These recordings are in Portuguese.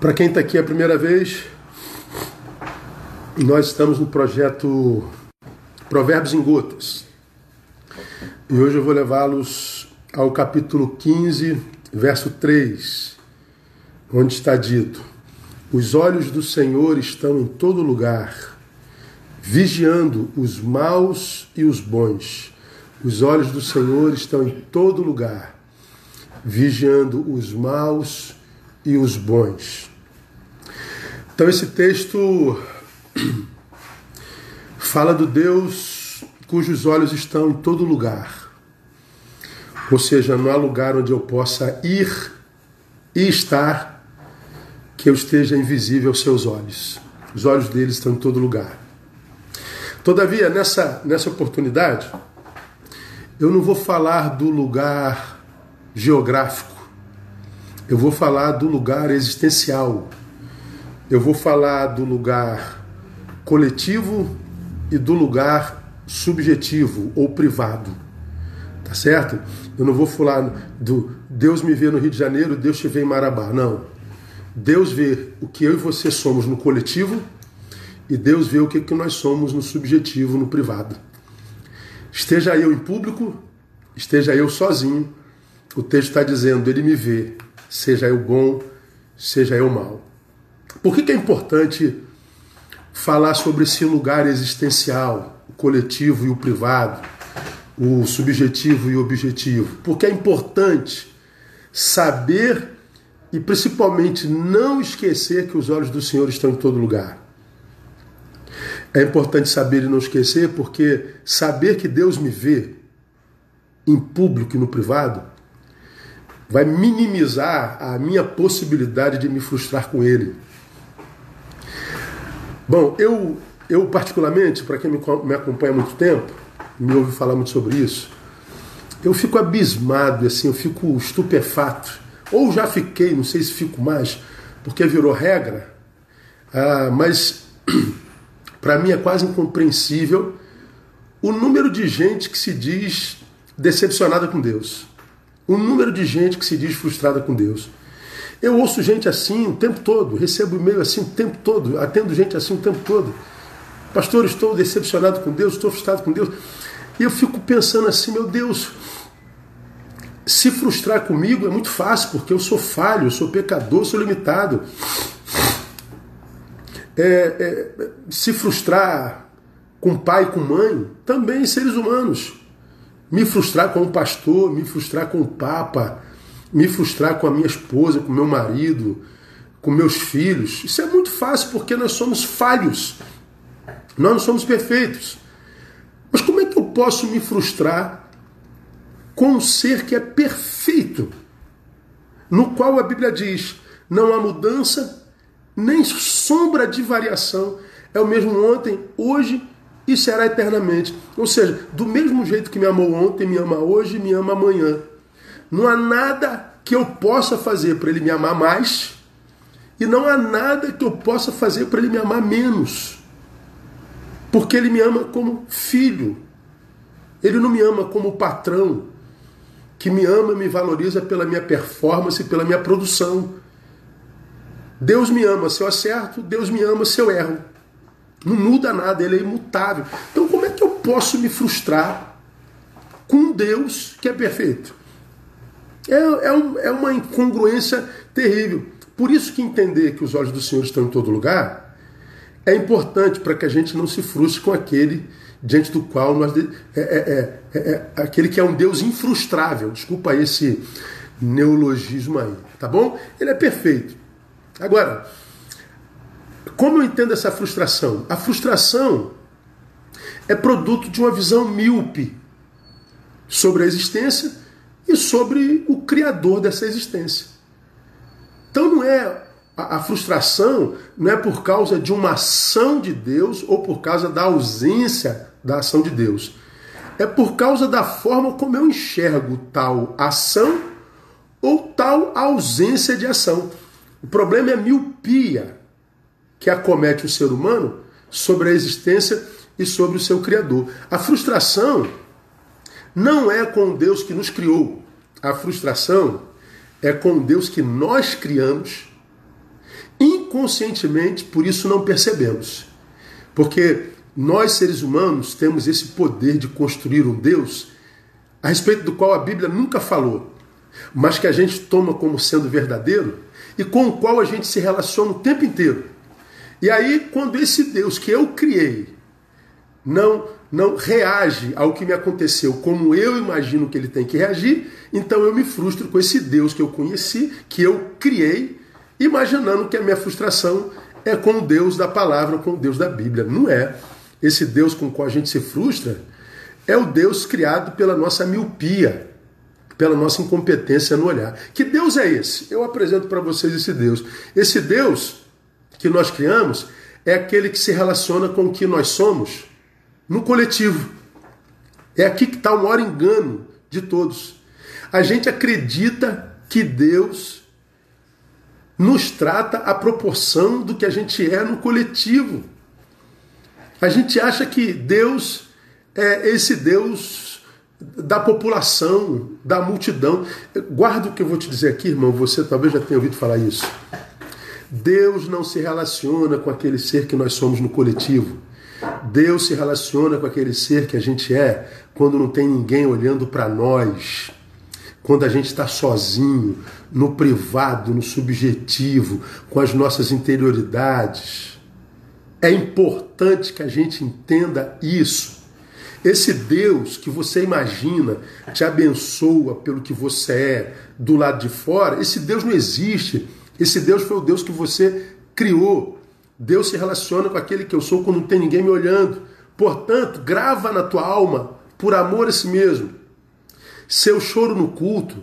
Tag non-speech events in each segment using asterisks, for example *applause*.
Para quem está aqui a primeira vez, nós estamos no projeto Provérbios em Gotas. E hoje eu vou levá-los ao capítulo 15, verso 3, onde está dito: Os olhos do Senhor estão em todo lugar, vigiando os maus e os bons. Os olhos do Senhor estão em todo lugar, vigiando os maus e os bons. Então, esse texto *clears throat* fala do Deus cujos olhos estão em todo lugar. Ou seja, não há lugar onde eu possa ir e estar que eu esteja invisível aos seus olhos. Os olhos dele estão em todo lugar. Todavia, nessa, nessa oportunidade, eu não vou falar do lugar geográfico, eu vou falar do lugar existencial, eu vou falar do lugar coletivo e do lugar subjetivo ou privado. Tá certo? Eu não vou falar do Deus me vê no Rio de Janeiro, Deus te vê em Marabá. Não. Deus vê o que eu e você somos no coletivo e Deus vê o que nós somos no subjetivo, no privado. Esteja eu em público, esteja eu sozinho, o texto está dizendo: Ele me vê, seja eu bom, seja eu mal. Por que, que é importante falar sobre esse lugar existencial, o coletivo e o privado, o subjetivo e o objetivo? Porque é importante saber e principalmente não esquecer que os olhos do Senhor estão em todo lugar. É importante saber e não esquecer, porque saber que Deus me vê em público e no privado vai minimizar a minha possibilidade de me frustrar com Ele. Bom, eu, eu particularmente, para quem me, me acompanha há muito tempo, me ouve falar muito sobre isso, eu fico abismado, assim, eu fico estupefato. Ou já fiquei, não sei se fico mais, porque virou regra, ah, mas *clears throat* para mim é quase incompreensível o número de gente que se diz decepcionada com Deus. O número de gente que se diz frustrada com Deus. Eu ouço gente assim o tempo todo, recebo e-mail assim o tempo todo, atendo gente assim o tempo todo. Pastor, estou decepcionado com Deus, estou frustrado com Deus. E eu fico pensando assim, meu Deus, se frustrar comigo é muito fácil, porque eu sou falho, eu sou pecador, eu sou limitado é, é, se frustrar com pai com mãe, também seres humanos. Me frustrar com o pastor, me frustrar com o papa, me frustrar com a minha esposa, com meu marido, com meus filhos. Isso é muito fácil porque nós somos falhos. Nós não somos perfeitos. Mas como é que eu posso me frustrar com um ser que é perfeito? No qual a Bíblia diz: não há mudança nem sombra de variação. É o mesmo ontem, hoje e será eternamente. Ou seja, do mesmo jeito que me amou ontem, me ama hoje, me ama amanhã. Não há nada que eu possa fazer para ele me amar mais e não há nada que eu possa fazer para ele me amar menos. Porque ele me ama como filho. Ele não me ama como patrão, que me ama e me valoriza pela minha performance, pela minha produção. Deus me ama se eu acerto, Deus me ama se eu erro. Não muda nada, ele é imutável. Então, como é que eu posso me frustrar com Deus que é perfeito? É, é, um, é uma incongruência terrível. Por isso que entender que os olhos do Senhor estão em todo lugar é importante para que a gente não se frustre com aquele diante do qual nós. É, é, é, é aquele que é um Deus infrustrável. Desculpa esse neologismo aí, tá bom? Ele é perfeito. Agora, como eu entendo essa frustração? A frustração é produto de uma visão míope sobre a existência e sobre o criador dessa existência. Então não é a, frustração não é por causa de uma ação de Deus ou por causa da ausência da ação de Deus. É por causa da forma como eu enxergo tal ação ou tal ausência de ação. O problema é miopia que acomete o ser humano sobre a existência e sobre o seu Criador. A frustração não é com Deus que nos criou. A frustração é com Deus que nós criamos, inconscientemente, por isso não percebemos. Porque nós, seres humanos, temos esse poder de construir um Deus a respeito do qual a Bíblia nunca falou, mas que a gente toma como sendo verdadeiro e com o qual a gente se relaciona o tempo inteiro. E aí, quando esse Deus que eu criei não não reage ao que me aconteceu como eu imagino que ele tem que reagir, então eu me frustro com esse Deus que eu conheci, que eu criei, imaginando que a minha frustração é com o Deus da palavra, com o Deus da Bíblia. Não é. Esse Deus com o qual a gente se frustra é o Deus criado pela nossa miopia, pela nossa incompetência no olhar. Que Deus é esse? Eu apresento para vocês esse Deus. Esse Deus que nós criamos é aquele que se relaciona com o que nós somos no coletivo. É aqui que está o maior engano de todos. A gente acredita que Deus nos trata à proporção do que a gente é no coletivo. A gente acha que Deus é esse Deus da população, da multidão. Guarda o que eu vou te dizer aqui, irmão, você talvez já tenha ouvido falar isso. Deus não se relaciona com aquele ser que nós somos no coletivo. Deus se relaciona com aquele ser que a gente é quando não tem ninguém olhando para nós, quando a gente está sozinho, no privado, no subjetivo, com as nossas interioridades. É importante que a gente entenda isso. Esse Deus que você imagina te abençoa pelo que você é do lado de fora, esse Deus não existe. Esse Deus foi o Deus que você criou. Deus se relaciona com aquele que eu sou quando não tem ninguém me olhando. Portanto, grava na tua alma, por amor a si mesmo. Seu choro no culto,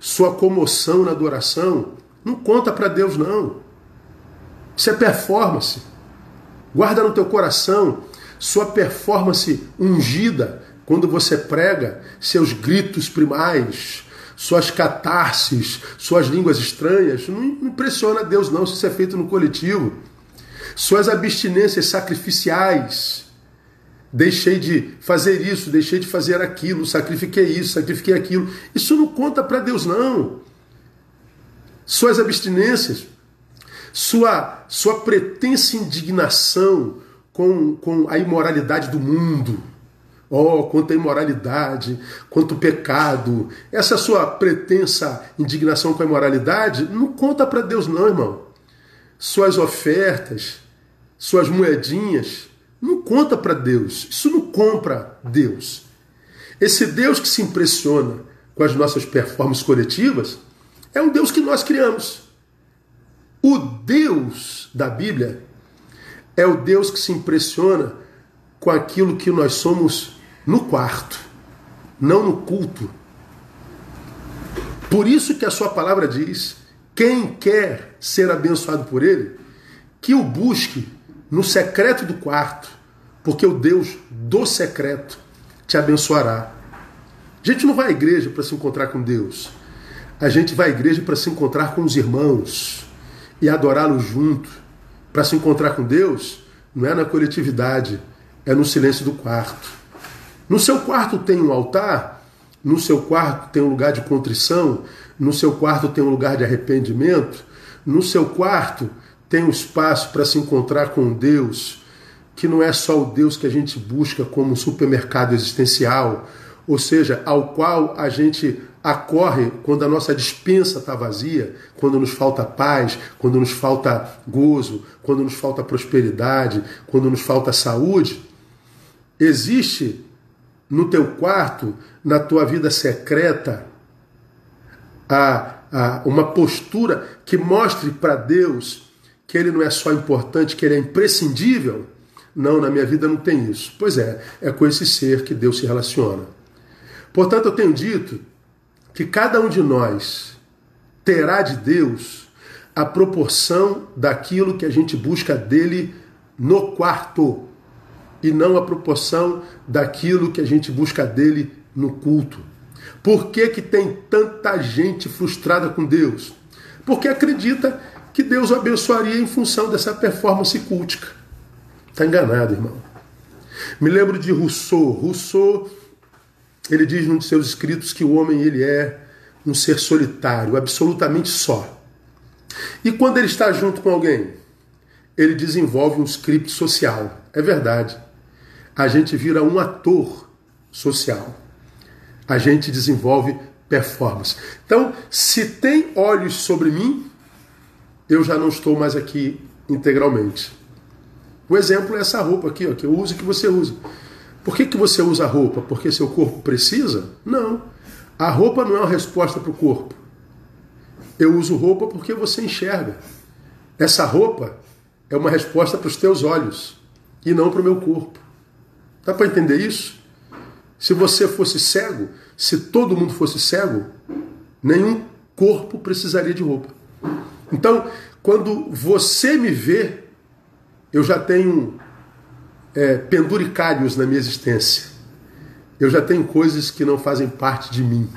sua comoção na adoração, não conta para Deus não. Isso é performance. Guarda no teu coração sua performance ungida, quando você prega, seus gritos primais, suas catarses, suas línguas estranhas, não impressiona Deus não se isso é feito no coletivo. Suas abstinências sacrificiais, deixei de fazer isso, deixei de fazer aquilo, sacrifiquei isso, sacrifiquei aquilo. Isso não conta para Deus, não. Suas abstinências, sua, sua pretensa indignação com, com a imoralidade do mundo. Oh, quanto a imoralidade, quanto pecado. Essa sua pretensa indignação com a imoralidade não conta para Deus, não, irmão. Suas ofertas, suas moedinhas, não conta para Deus. Isso não compra Deus. Esse Deus que se impressiona com as nossas performances coletivas é um Deus que nós criamos. O Deus da Bíblia é o Deus que se impressiona com aquilo que nós somos no quarto, não no culto. Por isso que a sua palavra diz: quem quer ser abençoado por ele, que o busque no secreto do quarto, porque o Deus do secreto te abençoará. A gente não vai à igreja para se encontrar com Deus. A gente vai à igreja para se encontrar com os irmãos e adorá-lo junto para se encontrar com Deus não é na coletividade, é no silêncio do quarto. No seu quarto tem um altar, no seu quarto tem um lugar de contrição, no seu quarto tem um lugar de arrependimento, no seu quarto tem um espaço para se encontrar com Deus, que não é só o Deus que a gente busca como um supermercado existencial, ou seja, ao qual a gente acorre quando a nossa dispensa está vazia, quando nos falta paz, quando nos falta gozo, quando nos falta prosperidade, quando nos falta saúde. Existe no teu quarto, na tua vida secreta, a, a, uma postura que mostre para Deus que Ele não é só importante, que Ele é imprescindível? Não, na minha vida não tem isso. Pois é, é com esse ser que Deus se relaciona. Portanto, eu tenho dito que cada um de nós terá de Deus a proporção daquilo que a gente busca dele no quarto e não a proporção daquilo que a gente busca dele no culto. Por que, que tem tanta gente frustrada com Deus? Porque acredita que Deus o abençoaria em função dessa performance cultica. Está enganado, irmão. Me lembro de Rousseau. Rousseau ele diz num de seus escritos que o homem ele é um ser solitário, absolutamente só. E quando ele está junto com alguém, ele desenvolve um script social. É verdade. A gente vira um ator social. A gente desenvolve performance. Então, se tem olhos sobre mim, eu já não estou mais aqui integralmente. O exemplo é essa roupa aqui, ó, que eu uso e que você usa. Por que, que você usa a roupa? Porque seu corpo precisa? Não. A roupa não é uma resposta para o corpo. Eu uso roupa porque você enxerga. Essa roupa é uma resposta para os teus olhos e não para o meu corpo. Dá para entender isso? Se você fosse cego, se todo mundo fosse cego, nenhum corpo precisaria de roupa. Então, quando você me vê, eu já tenho é, penduricários na minha existência. Eu já tenho coisas que não fazem parte de mim.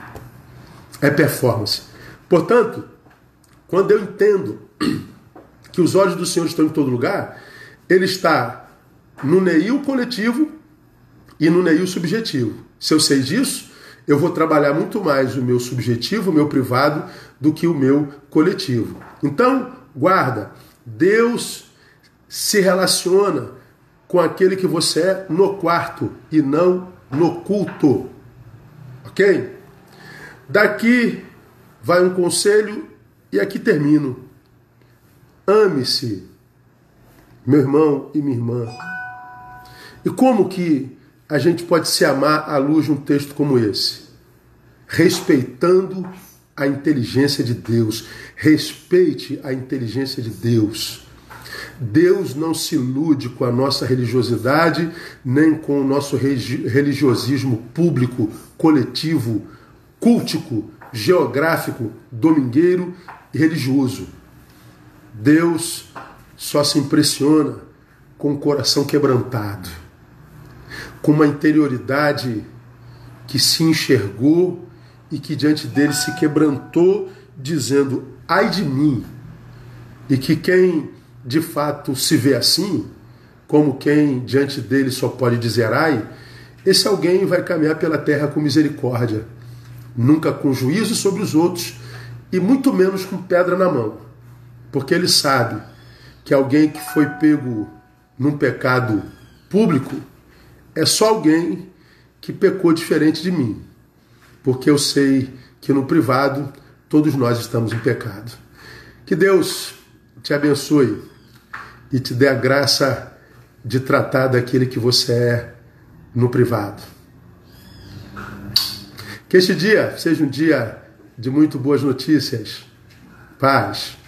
É performance. Portanto, quando eu entendo que os olhos do Senhor estão em todo lugar, ele está no neil coletivo e no neil subjetivo. Se eu sei disso, eu vou trabalhar muito mais o meu subjetivo, o meu privado, do que o meu coletivo. Então, guarda, Deus se relaciona com aquele que você é no quarto e não no culto. Ok? Daqui vai um conselho e aqui termino. Ame-se, meu irmão e minha irmã. E como que a gente pode se amar à luz de um texto como esse? Respeitando a inteligência de Deus. Respeite a inteligência de Deus. Deus não se ilude com a nossa religiosidade, nem com o nosso religiosismo público, coletivo, cultico, geográfico, domingueiro e religioso. Deus só se impressiona com o coração quebrantado, com uma interioridade que se enxergou e que diante dele se quebrantou, dizendo: ai de mim. E que quem de fato se vê assim, como quem diante dele só pode dizer ai, esse alguém vai caminhar pela terra com misericórdia, nunca com juízo sobre os outros e muito menos com pedra na mão, porque ele sabe que alguém que foi pego num pecado público é só alguém que pecou diferente de mim, porque eu sei que no privado todos nós estamos em pecado. Que Deus te abençoe e te dê a graça de tratar daquele que você é no privado. Que este dia seja um dia de muito boas notícias. Paz.